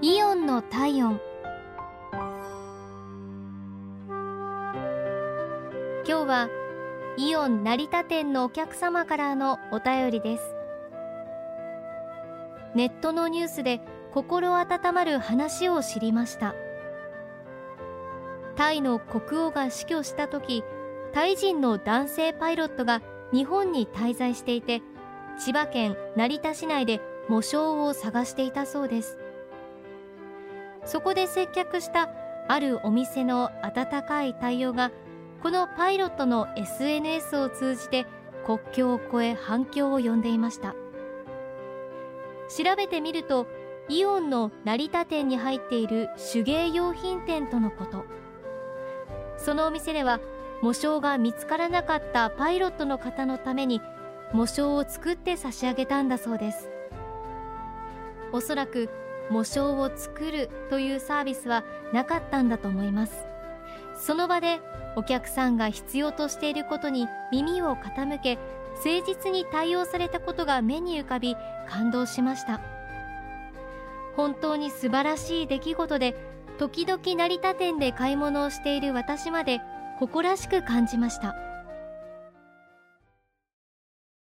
イオンの体温。今日はイオン成田店のお客様からのお便りです。ネットのニュースで心温まる話を知りました。タイの国王が死去した時タイ人の男性パイロットが日本に滞在していて千葉県成田市内で喪章を探していたそうです。そこで接客したあるお店の温かい対応がこのパイロットの SNS を通じて国境を越え反響を呼んでいました。調べてみるとイオンの成田店に入っている手芸用品店とのこと。そのお店では模章が見つからなかったパイロットの方のために模章を作って差し上げたんだそうです。おそらく模章を作るというサービスはなかったんだと思います。その場でお客さんが必要としていることに耳を傾け誠実に対応されたことが目に浮かび感動しました。本当に素晴らしい出来事で時々成田店で買い物をしている私まで誇らしく感じました。